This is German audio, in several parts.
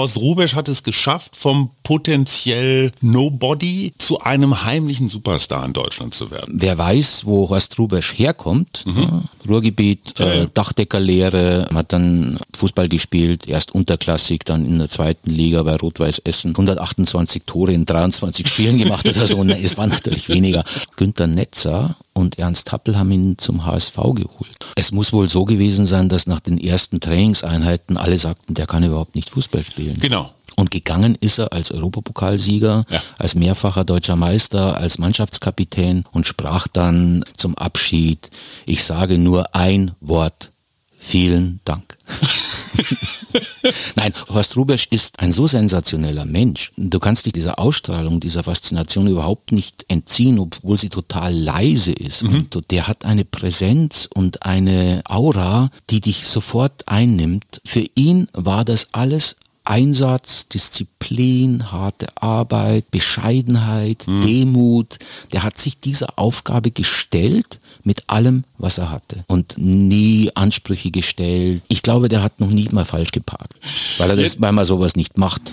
Horst Rubesch hat es geschafft, vom potenziell Nobody zu einem heimlichen Superstar in Deutschland zu werden. Wer weiß, wo Horst Rubesch herkommt, mhm. ja, Ruhrgebiet, ja, ja. Äh, Dachdeckerlehre, hat dann Fußball gespielt, erst unterklassig, dann in der zweiten Liga bei Rot-Weiß Essen, 128 Tore in 23 Spielen gemacht oder so. Es war natürlich weniger. Günter Netzer und Ernst Happel haben ihn zum HSV geholt. Es muss wohl so gewesen sein, dass nach den ersten Trainingseinheiten alle sagten, der kann überhaupt nicht Fußball spielen. Genau. Und gegangen ist er als Europapokalsieger, ja. als mehrfacher deutscher Meister, als Mannschaftskapitän und sprach dann zum Abschied, ich sage nur ein Wort, vielen Dank. Nein, Horst Rubesch ist ein so sensationeller Mensch. Du kannst dich dieser Ausstrahlung, dieser Faszination überhaupt nicht entziehen, obwohl sie total leise ist. Mhm. Und der hat eine Präsenz und eine Aura, die dich sofort einnimmt. Für ihn war das alles Einsatz, Disziplin, harte Arbeit, Bescheidenheit, mhm. Demut. Der hat sich dieser Aufgabe gestellt mit allem, was er hatte und nie Ansprüche gestellt. Ich glaube, der hat noch nie mal falsch geparkt, weil er das, weil man sowas nicht macht.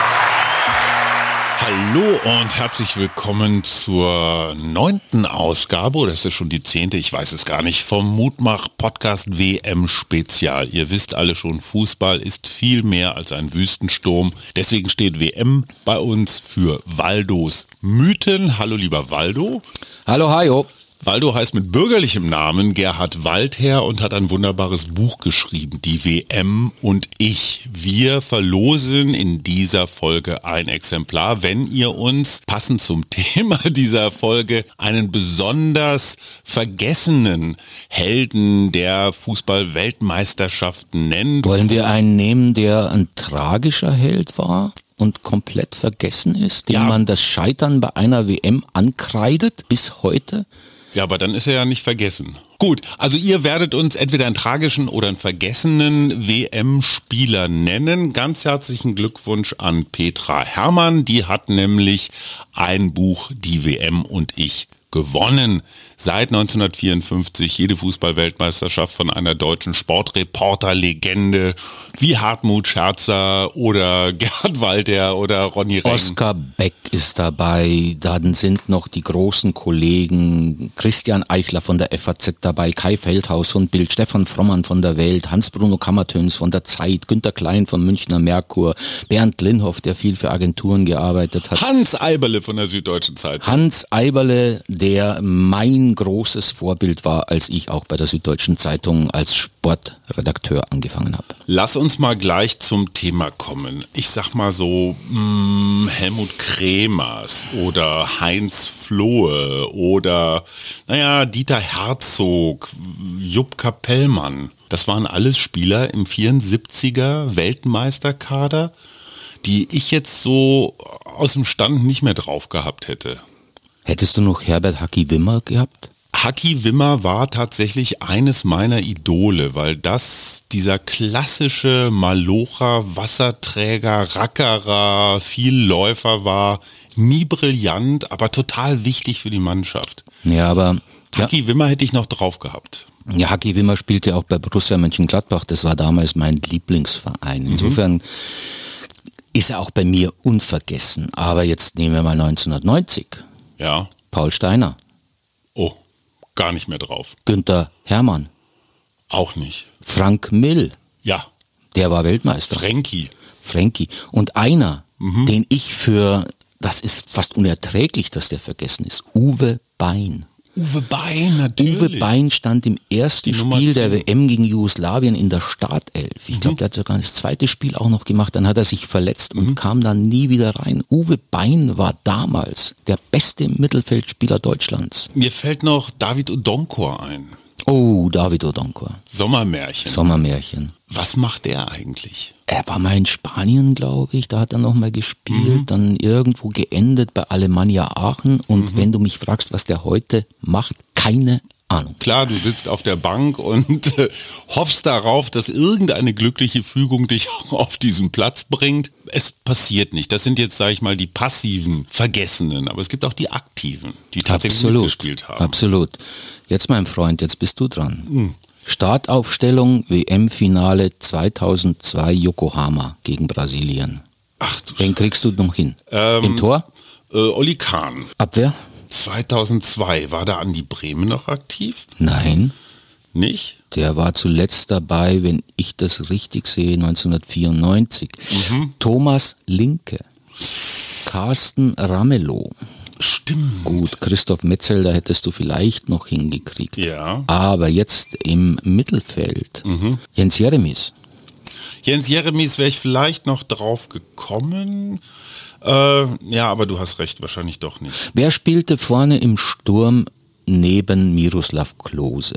Hallo und herzlich willkommen zur neunten Ausgabe, das ist schon die zehnte, ich weiß es gar nicht, vom Mutmach Podcast WM Spezial. Ihr wisst alle schon, Fußball ist viel mehr als ein Wüstensturm. Deswegen steht WM bei uns für Waldos Mythen. Hallo lieber Waldo. Hallo Hajo. Waldo heißt mit bürgerlichem Namen Gerhard Waldherr und hat ein wunderbares Buch geschrieben, die WM und ich. Wir verlosen in dieser Folge ein Exemplar, wenn ihr uns passend zum Thema dieser Folge einen besonders vergessenen Helden der Fußball-Weltmeisterschaften nennt. Wollen wir einen nehmen, der ein tragischer Held war? und komplett vergessen ist, dem ja. man das Scheitern bei einer WM ankreidet bis heute? Ja, aber dann ist er ja nicht vergessen. Gut, also ihr werdet uns entweder einen tragischen oder einen vergessenen WM-Spieler nennen. Ganz herzlichen Glückwunsch an Petra Hermann. Die hat nämlich ein Buch, die WM und ich gewonnen. Seit 1954 jede Fußballweltmeisterschaft von einer deutschen Sportreporter-Legende wie Hartmut Scherzer oder Gerhard Walter oder Ronny Reng. Oskar Beck ist dabei. Dann sind noch die großen Kollegen Christian Eichler von der FAZ dabei, Kai Feldhaus von Bild, Stefan Frommann von der Welt, Hans-Bruno Kammertöns von der Zeit, Günter Klein von Münchner Merkur, Bernd Linhoff, der viel für Agenturen gearbeitet hat. Hans Eiberle von der Süddeutschen Zeitung. Hans Eiberle, der mein großes Vorbild war, als ich auch bei der Süddeutschen Zeitung als Sportredakteur angefangen habe. Lass uns mal gleich zum Thema kommen. Ich sag mal so, hm, Helmut Kremers oder Heinz Flohe oder, naja, Dieter Herzog, Jupp Kapellmann. Das waren alles Spieler im 74er Weltmeisterkader, die ich jetzt so aus dem Stand nicht mehr drauf gehabt hätte. Hättest du noch Herbert Hacki Wimmer gehabt? Hacki Wimmer war tatsächlich eines meiner Idole, weil das dieser klassische Malocher, Wasserträger, Rackerer, Vielläufer war. Nie brillant, aber total wichtig für die Mannschaft. Ja, aber... Hacki ja. Wimmer hätte ich noch drauf gehabt. Ja, Hacki Wimmer spielte auch bei Borussia Mönchengladbach. Das war damals mein Lieblingsverein. Mhm. Insofern mhm. ist er auch bei mir unvergessen. Aber jetzt nehmen wir mal 1990. Ja. Paul Steiner. Oh, gar nicht mehr drauf. Günther Hermann. Auch nicht. Frank Mill. Ja. Der war Weltmeister. Frankie. Frankie. Und einer, mhm. den ich für, das ist fast unerträglich, dass der vergessen ist, Uwe Bein. Uwe Bein, natürlich. Uwe Bein stand im ersten Spiel der WM gegen Jugoslawien in der Startelf. Ich mhm. glaube, der hat sogar das zweite Spiel auch noch gemacht. Dann hat er sich verletzt mhm. und kam dann nie wieder rein. Uwe Bein war damals der beste Mittelfeldspieler Deutschlands. Mir fällt noch David Odonkor ein. Oh, David Odonkor. Sommermärchen. Sommermärchen. Was macht der eigentlich? Er war mal in Spanien, glaube ich, da hat er nochmal gespielt, mhm. dann irgendwo geendet bei Alemannia Aachen. Und mhm. wenn du mich fragst, was der heute macht, keine Ahnung. Klar, du sitzt auf der Bank und äh, hoffst darauf, dass irgendeine glückliche Fügung dich auch auf diesen Platz bringt. Es passiert nicht. Das sind jetzt, sage ich mal, die passiven Vergessenen. Aber es gibt auch die aktiven, die tatsächlich absolut, mitgespielt haben. Absolut. Jetzt, mein Freund, jetzt bist du dran. Mhm. Startaufstellung WM-Finale 2002 Yokohama gegen Brasilien. Ach du Wen kriegst du noch hin? Ähm, Im Tor? Äh, Oli Kahn. Abwehr? 2002. War da Andi Bremen noch aktiv? Nein. Nicht? Der war zuletzt dabei, wenn ich das richtig sehe, 1994. Mhm. Thomas Linke. Carsten Ramelow. Stimmt. Gut, Christoph Metzel, da hättest du vielleicht noch hingekriegt. Ja. Aber jetzt im Mittelfeld. Mhm. Jens Jeremies. Jens Jeremies wäre ich vielleicht noch drauf gekommen. Äh, ja, aber du hast recht, wahrscheinlich doch nicht. Wer spielte vorne im Sturm neben Miroslav Klose?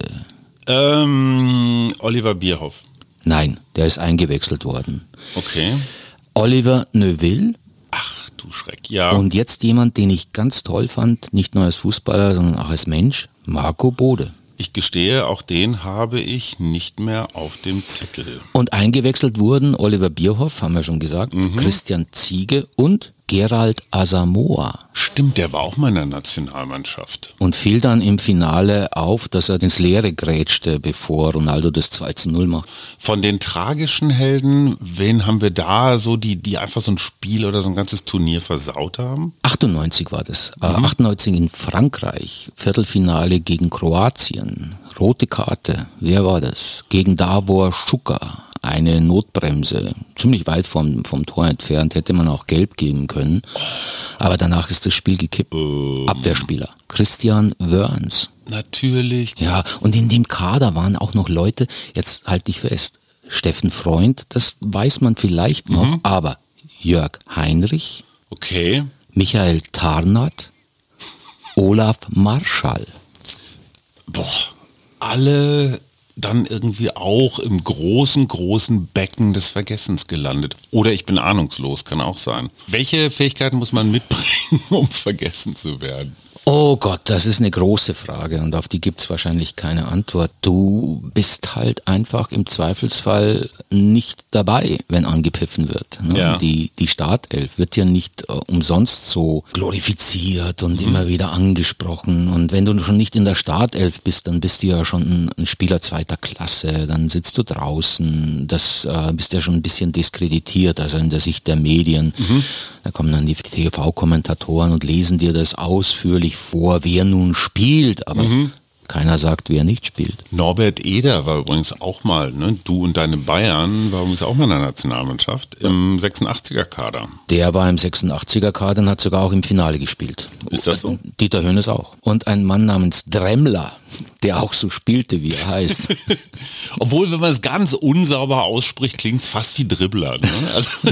Ähm, Oliver Bierhoff. Nein, der ist eingewechselt worden. Okay. Oliver Neuville. Du Schreck, ja. Und jetzt jemand, den ich ganz toll fand, nicht nur als Fußballer, sondern auch als Mensch, Marco Bode. Ich gestehe, auch den habe ich nicht mehr auf dem Zettel. Und eingewechselt wurden Oliver Bierhoff, haben wir schon gesagt, mhm. Christian Ziege und Gerald Asamoah. Stimmt, der war auch mal in der Nationalmannschaft. Und fiel dann im Finale auf, dass er ins Leere grätschte, bevor Ronaldo das 2 zu 0 macht. Von den tragischen Helden, wen haben wir da so, die, die einfach so ein Spiel oder so ein ganzes Turnier versaut haben? 98 war das. Äh, mhm. 98 in Frankreich, Viertelfinale gegen Kroatien. Rote Karte, wer war das? Gegen Davor Schuka eine Notbremse, ziemlich weit vom, vom Tor entfernt, hätte man auch gelb geben können. Aber danach ist das Spiel gekippt. Ähm. Abwehrspieler. Christian Wörns. Natürlich. Ja, und in dem Kader waren auch noch Leute, jetzt halte ich fest, Steffen Freund, das weiß man vielleicht noch, mhm. aber Jörg Heinrich. Okay. Michael Tarnat. Olaf Marschall. Boah, alle dann irgendwie auch im großen, großen Becken des Vergessens gelandet. Oder ich bin ahnungslos, kann auch sein. Welche Fähigkeiten muss man mitbringen, um vergessen zu werden? Oh Gott, das ist eine große Frage und auf die gibt es wahrscheinlich keine Antwort. Du bist halt einfach im Zweifelsfall nicht dabei, wenn angepfiffen wird. Ne? Ja. Die, die Startelf wird ja nicht äh, umsonst so glorifiziert und mhm. immer wieder angesprochen. Und wenn du schon nicht in der Startelf bist, dann bist du ja schon ein, ein Spieler zweiter Klasse, dann sitzt du draußen, das äh, bist ja schon ein bisschen diskreditiert, also in der Sicht der Medien. Mhm. Da kommen dann die TV-Kommentatoren und lesen dir das ausführlich vor, wer nun spielt, aber mhm. Keiner sagt, wer nicht spielt. Norbert Eder war übrigens auch mal, ne? du und deine Bayern, war übrigens auch mal in der Nationalmannschaft im 86er-Kader. Der war im 86er-Kader und hat sogar auch im Finale gespielt. Ist das so? Dieter Hönes auch. Und ein Mann namens Dremmler, der auch so spielte, wie er heißt. Obwohl, wenn man es ganz unsauber ausspricht, klingt es fast wie Dribbler. Ne? Also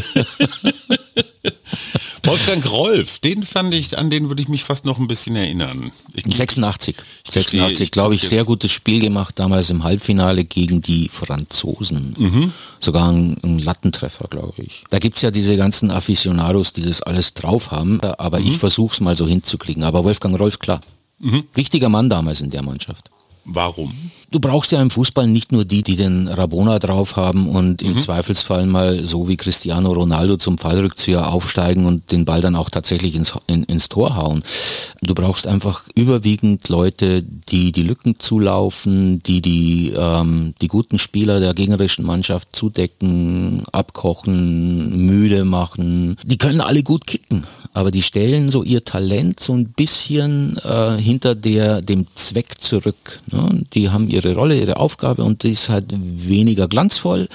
Wolfgang Rolf, den fand ich, an den würde ich mich fast noch ein bisschen erinnern. Ich, 86. Ich 86, glaube ich, sehr gutes Spiel gemacht, damals im Halbfinale gegen die Franzosen. Mhm. Sogar ein, ein, Lattentreffer, glaube ich. Da gibt es ja diese ganzen Aficionados, die das alles drauf haben, aber mhm. ich versuche es mal so hinzukriegen. Aber Wolfgang Rolf, klar. Mhm. Wichtiger Mann damals in der Mannschaft. Warum? Du brauchst ja im Fußball nicht nur die, die den Rabona drauf haben und im mhm. Zweifelsfall mal so wie Cristiano Ronaldo zum Fallrückzieher aufsteigen und den Ball dann auch tatsächlich ins, in, ins Tor hauen. Du brauchst einfach überwiegend Leute, die die Lücken zulaufen, die die, ähm, die guten Spieler der gegnerischen Mannschaft zudecken, abkochen, müde machen. Die können alle gut kicken, aber die stellen so ihr Talent so ein bisschen äh, hinter der, dem Zweck zurück. Ne? Die haben ihr ihre Rolle, ihre Aufgabe und die ist halt weniger glanzvoll,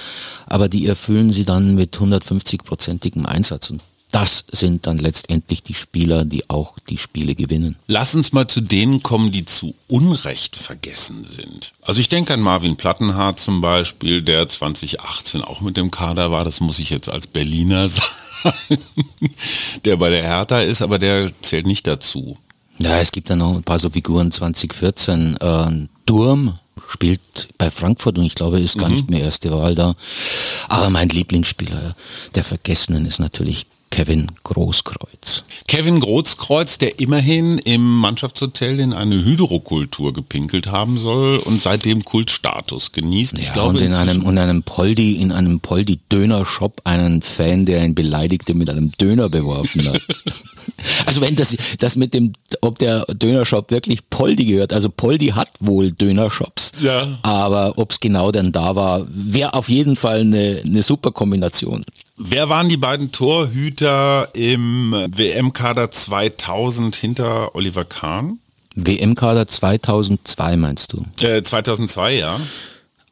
aber die erfüllen sie dann mit 150-prozentigem Einsatz. Und das sind dann letztendlich die Spieler, die auch die Spiele gewinnen. Lass uns mal zu denen kommen, die zu Unrecht vergessen sind. Also ich denke an Marvin Plattenhardt zum Beispiel, der 2018 auch mit dem Kader war. Das muss ich jetzt als Berliner sagen, der bei der Hertha ist, aber der zählt nicht dazu. Ja, es gibt dann noch ein paar so Figuren 2014. Äh, Sturm, spielt bei Frankfurt und ich glaube, ist gar nicht mehr erste Wahl da. Aber mein Lieblingsspieler der Vergessenen ist natürlich Kevin Großkreuz. Kevin Großkreuz, der immerhin im Mannschaftshotel in eine Hydrokultur gepinkelt haben soll und seitdem Kultstatus genießt. Ja, ich glaube, und in einem, und einem Poldi, in einem Poldi-Döner-Shop einen Fan, der ihn beleidigte, mit einem Döner beworfen hat. also wenn das, das mit dem, ob der Dönershop wirklich Poldi gehört, also Poldi hat wohl Dönershops, Ja. aber ob es genau denn da war, wäre auf jeden Fall eine, eine super Kombination. Wer waren die beiden Torhüter im WM-Kader 2000 hinter Oliver Kahn? WM-Kader 2002 meinst du? Äh, 2002, ja.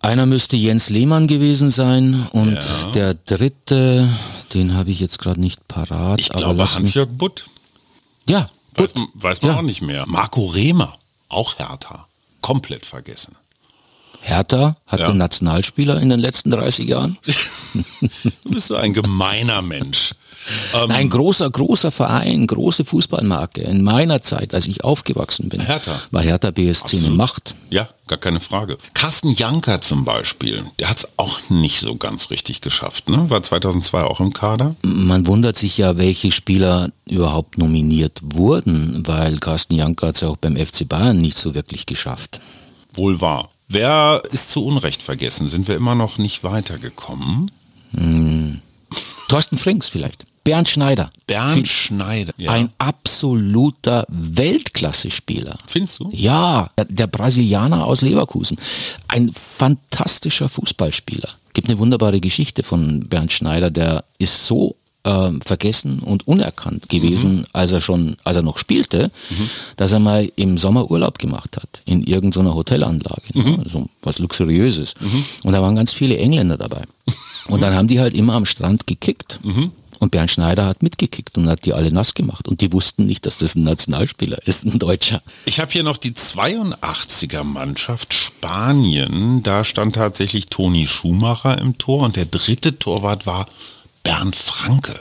Einer müsste Jens Lehmann gewesen sein und Ja. der dritte, den habe ich jetzt gerade nicht parat. Ich aber glaube Hans-Jörg Butt. Ja, Weiß, gut. weiß man Ja. auch nicht mehr. Marco Rehmer, auch Hertha. Komplett vergessen. Hertha hatte Ja. Nationalspieler in den letzten 30 Jahren. Du bist so ein gemeiner Mensch. Ähm, Ein großer, großer Verein, große Fußballmarke. In meiner Zeit, als ich aufgewachsen bin, Hertha. war Hertha BSC eine. Macht. Ja, gar keine Frage. Carsten Janker zum Beispiel, der hat es auch nicht so ganz richtig geschafft. Ne? War 2002 auch im Kader. Man wundert sich ja, welche Spieler überhaupt nominiert wurden, weil Carsten Janker hat es ja auch beim FC Bayern nicht so wirklich geschafft. Wohl wahr. Wer ist zu Unrecht vergessen? Sind wir immer noch nicht weitergekommen? Thorsten Frings vielleicht. Bernd Schneider. Bernd Schneider. Ja. Ein absoluter Weltklasse-Spieler. Findest du? Ja, der- der Brasilianer aus Leverkusen. Ein fantastischer Fußballspieler. Gibt eine wunderbare Geschichte von Bernd Schneider, der ist so ähm, vergessen und unerkannt gewesen, als er schon, als er noch spielte, dass er mal im Sommer Urlaub gemacht hat in irgendeiner Hotelanlage, ne? so was luxuriöses. Und da waren ganz viele Engländer dabei. Und dann haben die halt immer am Strand gekickt. Und Bernd Schneider hat mitgekickt und hat die alle nass gemacht. Und die wussten nicht, dass das ein Nationalspieler ist, ein Deutscher. Ich habe hier noch die 82er Mannschaft Spanien. Da stand tatsächlich Toni Schumacher im Tor und der dritte Torwart war Bernd Franke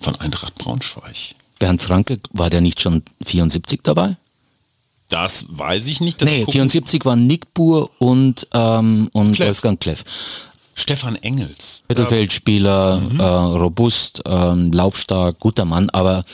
von Eintracht Braunschweig. Bernd Franke, war der nicht schon 74 dabei? Das weiß ich nicht. Das nee, gucken- 74 waren Nick Buhr und, ähm, und Kleff. Wolfgang Kleff. Stefan Engels. Mittelfeldspieler, äh, robust, ähm, laufstark, guter Mann, aber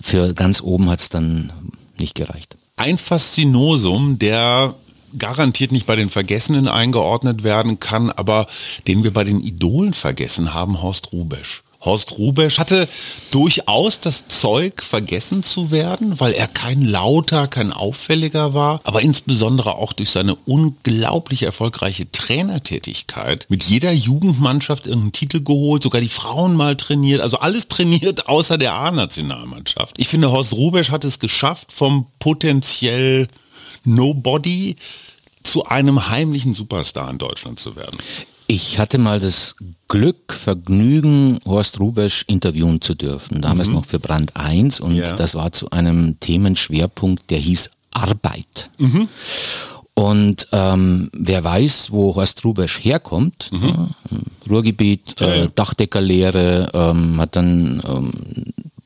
für ganz oben hat es dann nicht gereicht. Ein Faszinosum, der garantiert nicht bei den Vergessenen eingeordnet werden kann, aber den wir bei den Idolen vergessen haben, Horst Rubesch. Horst Rubesch hatte durchaus das Zeug, vergessen zu werden, weil er kein lauter, kein auffälliger war, aber insbesondere auch durch seine unglaublich erfolgreiche Trainertätigkeit mit jeder Jugendmannschaft irgendeinen Titel geholt, sogar die Frauen mal trainiert, also alles trainiert außer der A-Nationalmannschaft. Ich finde, Horst Rubesch hat es geschafft, vom potenziell Nobody zu einem heimlichen Superstar in Deutschland zu werden. Ich hatte mal das Glück, Vergnügen, Horst Rubesch interviewen zu dürfen. Damals noch für Brand 1 und Ja. das war zu einem Themenschwerpunkt, der hieß Arbeit. Und ähm, wer weiß, wo Horst Rubesch herkommt, ja, Ruhrgebiet, Ja, ja. äh, Dachdeckerlehre, ähm, hat dann ähm,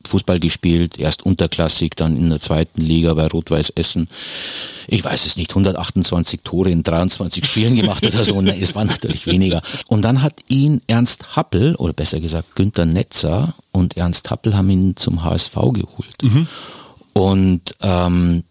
Fußball gespielt, erst unterklassig, dann in der zweiten Liga bei Rot-Weiß Essen. Ich weiß es nicht, 128 Tore in 23 Spielen gemacht oder so. Ne, es war natürlich weniger. Und dann hat ihn Ernst Happel, oder besser gesagt Günther Netzer und Ernst Happel haben ihn zum HSV geholt. Und ähm,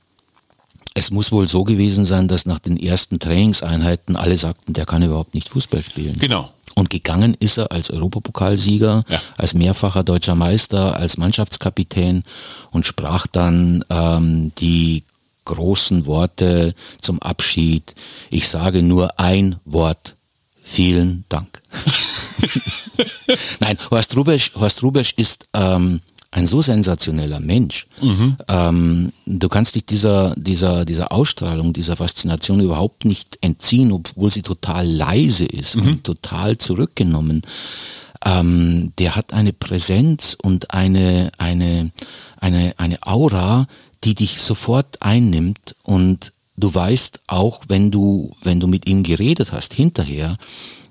es muss wohl so gewesen sein, dass nach den ersten Trainingseinheiten alle sagten, der kann überhaupt nicht Fußball spielen. Genau. Und gegangen ist er als Europapokalsieger, Ja. als mehrfacher deutscher Meister, als Mannschaftskapitän und sprach dann ähm, die großen Worte zum Abschied. Ich sage nur ein Wort. Vielen Dank. Nein, Horst Rubesch, Horst Rubesch ist ähm, ein so sensationeller Mensch. Ähm, du kannst dich dieser, dieser, dieser Ausstrahlung, dieser Faszination überhaupt nicht entziehen, obwohl sie total leise ist und total zurückgenommen. Ähm, der hat eine Präsenz und eine, eine, eine, eine Aura, die dich sofort einnimmt und du weißt auch, wenn du, wenn du mit ihm geredet hast hinterher,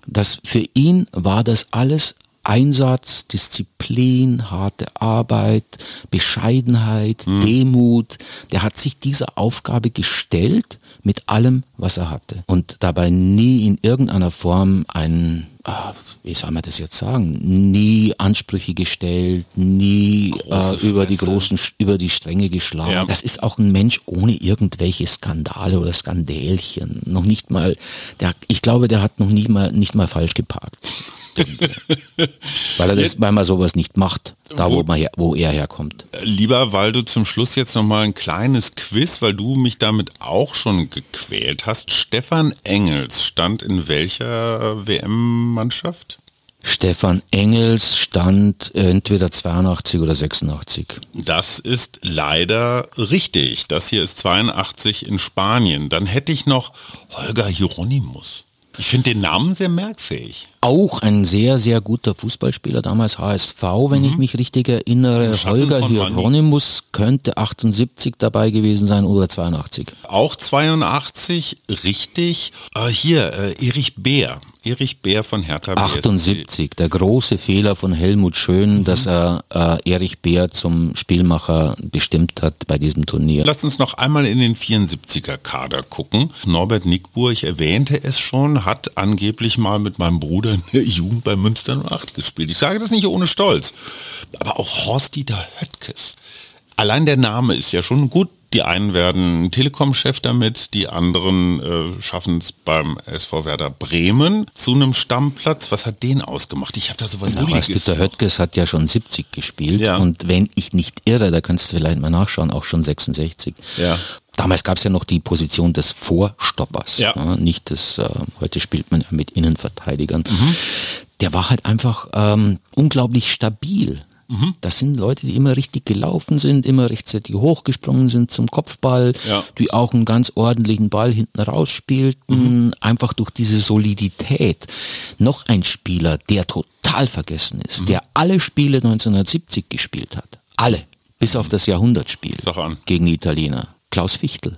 dass für ihn war das alles Einsatz, Disziplin, harte Arbeit, Bescheidenheit, mhm. Demut. Der hat sich dieser Aufgabe gestellt mit allem, was er hatte. Und dabei nie in irgendeiner Form ein, ah, wie soll man das jetzt sagen, nie Ansprüche gestellt, nie äh, über die großen, über die Stränge geschlagen. Ja. Das ist auch ein Mensch ohne irgendwelche Skandale oder Skandälchen. Noch nicht mal, der, ich glaube, der hat noch nie mal, nicht mal falsch geparkt. Weil er das, weil man sowas nicht macht, da wo, wo, man her, wo er herkommt. Lieber, weil du zum Schluss jetzt noch mal ein kleines Quiz, weil du mich damit auch schon gequält hast. Stefan Engels stand in welcher WM-Mannschaft? Stefan Engels stand entweder 82 oder 86. Das ist leider richtig. Das hier ist 82 in Spanien. Dann hätte ich noch Holger Hieronymus. Ich finde den Namen sehr merkfähig. Auch ein sehr, sehr guter Fußballspieler, damals HSV, wenn mhm. ich mich richtig erinnere. Holger Hieronymus könnte 78 dabei gewesen sein oder 82. Auch 82, richtig. Äh, hier, äh, Erich Beer. Erich Bär von Hertha BSC. 78, der große Fehler von Helmut Schön, mhm. dass er äh, Erich Bär zum Spielmacher bestimmt hat bei diesem Turnier. Lass uns noch einmal in den 74er Kader gucken. Norbert Nickbuhr, ich erwähnte es schon, hat angeblich mal mit meinem Bruder in der Jugend bei Münster 08 gespielt. Ich sage das nicht ohne Stolz. Aber auch Horst-Dieter Höttges. Allein der Name ist ja schon gut die einen werden Telekom-Chef damit, die anderen äh, schaffen es beim SV Werder Bremen zu einem Stammplatz. Was hat den ausgemacht? Ich habe da sowas ja, weißt Der Höttges hat ja schon 70 gespielt ja. und wenn ich nicht irre, da kannst du vielleicht mal nachschauen, auch schon 66. Ja. Damals gab es ja noch die Position des Vorstoppers, ja. ja nicht des, äh, heute spielt man ja mit Innenverteidigern. Mhm. Der war halt einfach ähm, unglaublich stabil. Mhm. Das sind Leute, die immer richtig gelaufen sind, immer rechtzeitig hochgesprungen sind zum Kopfball, ja. die auch einen ganz ordentlichen Ball hinten rausspielten, mhm. einfach durch diese Solidität. Noch ein Spieler, der total vergessen ist, mhm. der alle Spiele 1970 gespielt hat. Alle. Bis auf das Jahrhundertspiel gegen die Italiener. Klaus Fichtel.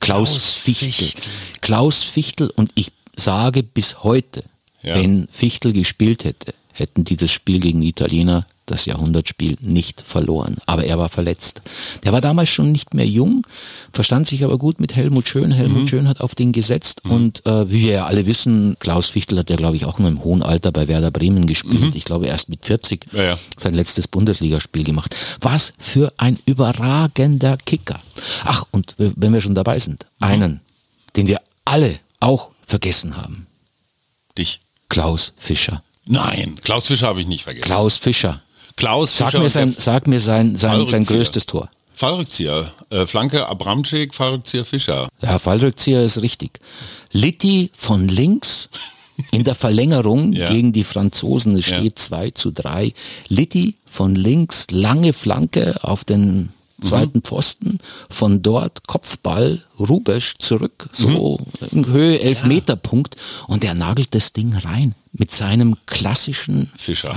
Klaus, Klaus Fichtel. Fichtel. Klaus Fichtel und ich sage bis heute, ja. wenn Fichtel gespielt hätte, hätten die das Spiel gegen die Italiener das Jahrhundertspiel nicht verloren. Aber er war verletzt. Der war damals schon nicht mehr jung, verstand sich aber gut mit Helmut Schön. Helmut mhm. Schön hat auf den gesetzt mhm. und äh, wie wir ja alle wissen, Klaus Fichtel hat ja glaube ich auch nur im hohen Alter bei Werder Bremen gespielt. Mhm. Ich glaube erst mit 40 ja, ja. sein letztes Bundesligaspiel gemacht. Was für ein überragender Kicker. Ach, und wenn wir schon dabei sind, mhm. einen, den wir alle auch vergessen haben. Dich. Klaus Fischer. Nein, Klaus Fischer habe ich nicht vergessen. Klaus Fischer. Klaus sag Mir sein, sag mir sein, sein, sein größtes Tor. Fallrückzieher. Äh, Flanke Abramczyk, Fallrückzieher Fischer. Ja, Fallrückzieher ist richtig. Litti von links in der Verlängerung ja. gegen die Franzosen. Es steht ja. 2 zu 3. Litti von links, lange Flanke auf den zweiten mhm. Pfosten, von dort Kopfball, Rubesch zurück, so mhm. in Höhe Elfmeterpunkt und er nagelt das Ding rein mit seinem klassischen Fischer.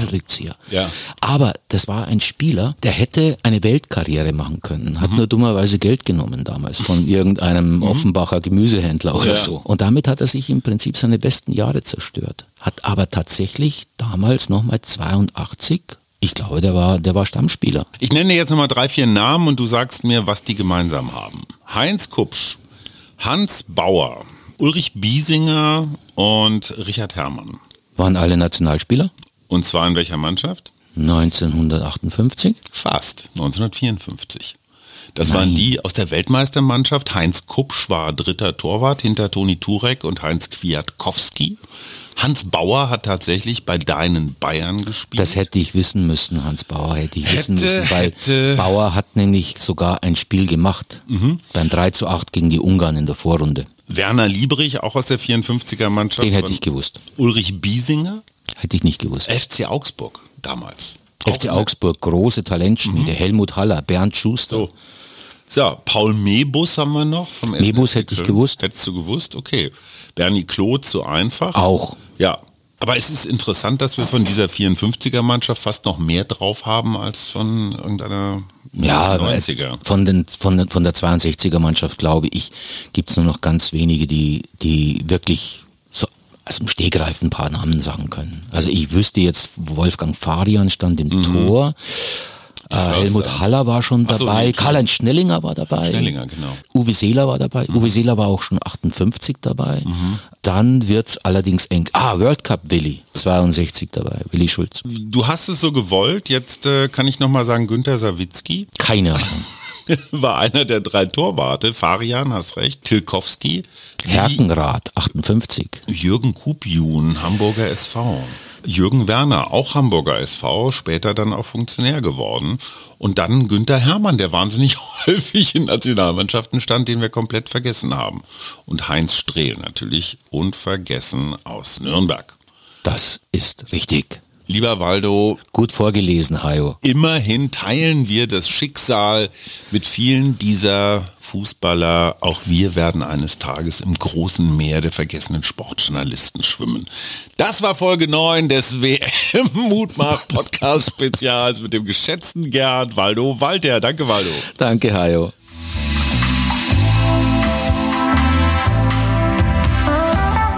Ja. Aber das war ein Spieler, der hätte eine Weltkarriere machen können, hat mhm. nur dummerweise Geld genommen damals von irgendeinem mhm. Offenbacher Gemüsehändler oder ja. so. Und damit hat er sich im Prinzip seine besten Jahre zerstört. Hat aber tatsächlich damals nochmal 82 ich glaube, der war, der war Stammspieler. Ich nenne jetzt nochmal drei, vier Namen und du sagst mir, was die gemeinsam haben. Heinz Kupsch, Hans Bauer, Ulrich Biesinger und Richard Herrmann. Waren alle Nationalspieler? Und zwar in welcher Mannschaft? 1958? Fast, 1954. Das Nein. waren die aus der Weltmeistermannschaft. Heinz Kupsch war dritter Torwart hinter Toni Turek und Heinz Kwiatkowski. Hans Bauer hat tatsächlich bei deinen Bayern gespielt. Das hätte ich wissen müssen, Hans Bauer hätte ich hätte, wissen müssen, weil hätte. Bauer hat nämlich sogar ein Spiel gemacht. Mhm. Beim 3 zu 8 gegen die Ungarn in der Vorrunde. Werner Liebrich, auch aus der 54er Mannschaft. Den hätte ich gewusst. Ulrich Biesinger. Hätte ich nicht gewusst. FC Augsburg damals. FC Augsburg, große Talentschmiede. Mhm. Helmut Haller, Bernd Schuster. So. So, Paul Mebus haben wir noch. Vom Mebus hätte ich gewusst. Hättest du gewusst? Okay. Bernie Kloth so einfach. Auch. Ja. Aber es ist interessant, dass wir von dieser 54er Mannschaft fast noch mehr drauf haben als von irgendeiner ja, 90er. Von, den, von, von der 62er Mannschaft, glaube ich, gibt es nur noch ganz wenige, die, die wirklich so also im Stegreif ein paar Namen sagen können. Also ich wüsste jetzt, Wolfgang Farian stand im mhm. Tor. Äh, Helmut Haller war schon dabei, so, Karl-Heinz Schnellinger war dabei. Schnellinger, genau. Uwe Seeler war dabei. Mhm. Uwe Seeler war auch schon 58 dabei. Mhm. Dann wird's allerdings eng. Ah, World Cup Willi, 62 dabei, Willi Schulz. Du hast es so gewollt, jetzt äh, kann ich nochmal sagen, Günter Sawicki. Keine Ahnung. war einer der drei Torwarte. Farian, hast recht. Tilkowski. Herkenrath, 58. Jürgen Kupjun, Hamburger SV. Jürgen Werner, auch Hamburger SV, später dann auch Funktionär geworden. Und dann Günther Hermann, der wahnsinnig häufig in Nationalmannschaften stand, den wir komplett vergessen haben. Und Heinz Strehl natürlich unvergessen aus Nürnberg. Das ist richtig. Lieber Waldo. Gut vorgelesen, Hajo. Immerhin teilen wir das Schicksal mit vielen dieser Fußballer. Auch wir werden eines Tages im großen Meer der vergessenen Sportjournalisten schwimmen. Das war Folge 9 des WM Mutmach Podcast Spezials mit dem geschätzten Gerd Waldo Walter. Danke, Waldo. Danke, Hajo.